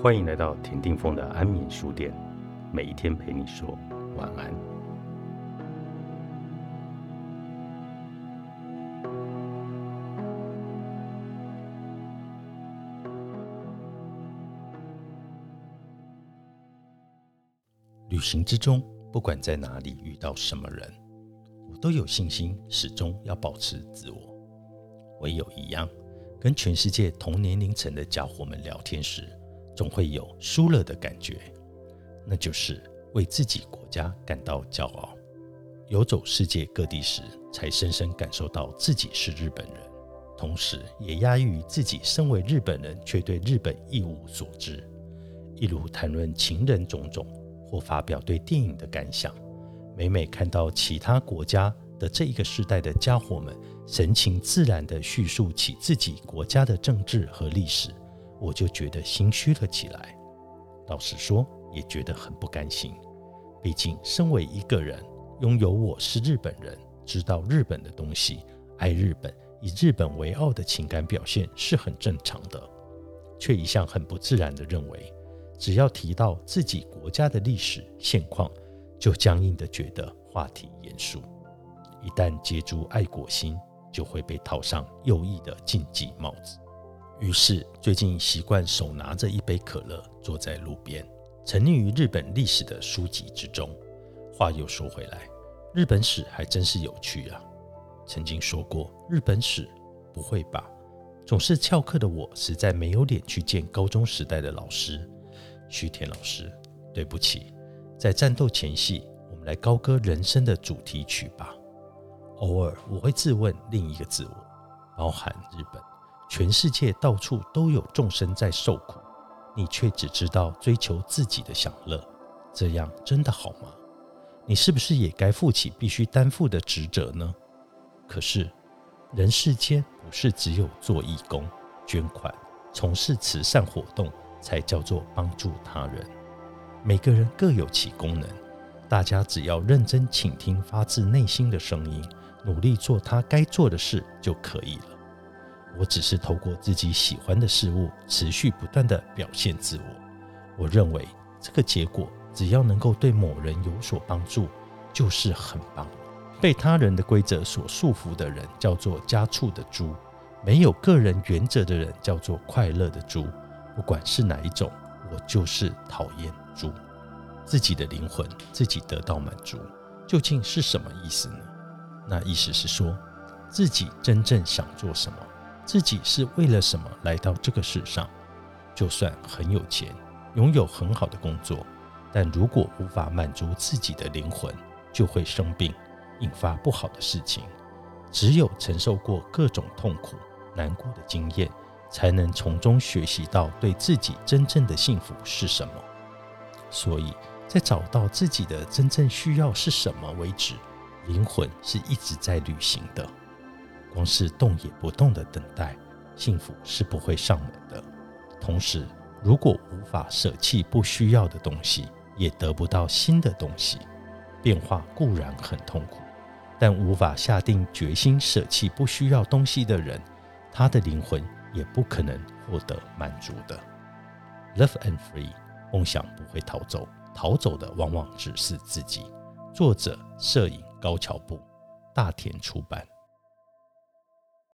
欢迎来到田定峰的安眠书店，每一天陪你说晚安。旅行之中，不管在哪里遇到什么人，我都有信心，始终要保持自我。唯有一样，跟全世界同年龄层的家伙们聊天时。总会有输了的感觉，那就是为自己国家感到骄傲。游走世界各地时，才深深感受到自己是日本人，同时也压抑于自己身为日本人却对日本一无所知。一如谈论情人种种，或发表对电影的感想，每每看到其他国家的这一个时代的家伙们神情自然地叙述起自己国家的政治和历史。我就觉得心虚了起来，老实说，也觉得很不甘心。毕竟，身为一个人，拥有我是日本人，知道日本的东西，爱日本，以日本为傲的情感表现是很正常的，却一向很不自然地认为，只要提到自己国家的历史现况，就僵硬地觉得话题严肃。一旦接住爱国心，就会被套上右翼的禁忌帽子。于是，最近习惯手拿着一杯可乐，坐在路边，沉溺于日本历史的书籍之中。话又说回来，日本史还真是有趣啊！曾经说过日本史，不会吧？总是翘课的我，实在没有脸去见高中时代的老师徐田老师。对不起，在战斗前夕，我们来高歌人生的主题曲吧。偶尔我会自问另一个自我，包含日本。全世界到处都有众生在受苦，你却只知道追求自己的享乐，这样真的好吗？你是不是也该负起必须担负的职责呢？可是，人世间不是只有做义工、捐款、从事慈善活动才叫做帮助他人。每个人各有其功能，大家只要认真倾听发自内心的声音，努力做他该做的事就可以了。我只是透过自己喜欢的事物，持续不断的表现自我。我认为这个结果，只要能够对某人有所帮助，就是很棒。被他人的规则所束缚的人，叫做家畜的猪；没有个人原则的人，叫做快乐的猪。不管是哪一种，我就是讨厌猪。自己的灵魂自己得到满足，究竟是什么意思呢？那意思是说，自己真正想做什么。自己是为了什么来到这个世上？就算很有钱，拥有很好的工作，但如果无法满足自己的灵魂，就会生病，引发不好的事情。只有承受过各种痛苦、难过的经验，才能从中学习到对自己真正的幸福是什么。所以在找到自己的真正需要是什么为止，灵魂是一直在旅行的。光是动也不动的等待，幸福是不会上门的。同时，如果无法舍弃不需要的东西，也得不到新的东西。变化固然很痛苦，但无法下定决心舍弃不需要东西的人，他的灵魂也不可能获得满足的。Love and free，梦想不会逃走，逃走的往往只是自己。作者：摄影高桥部，大田出版。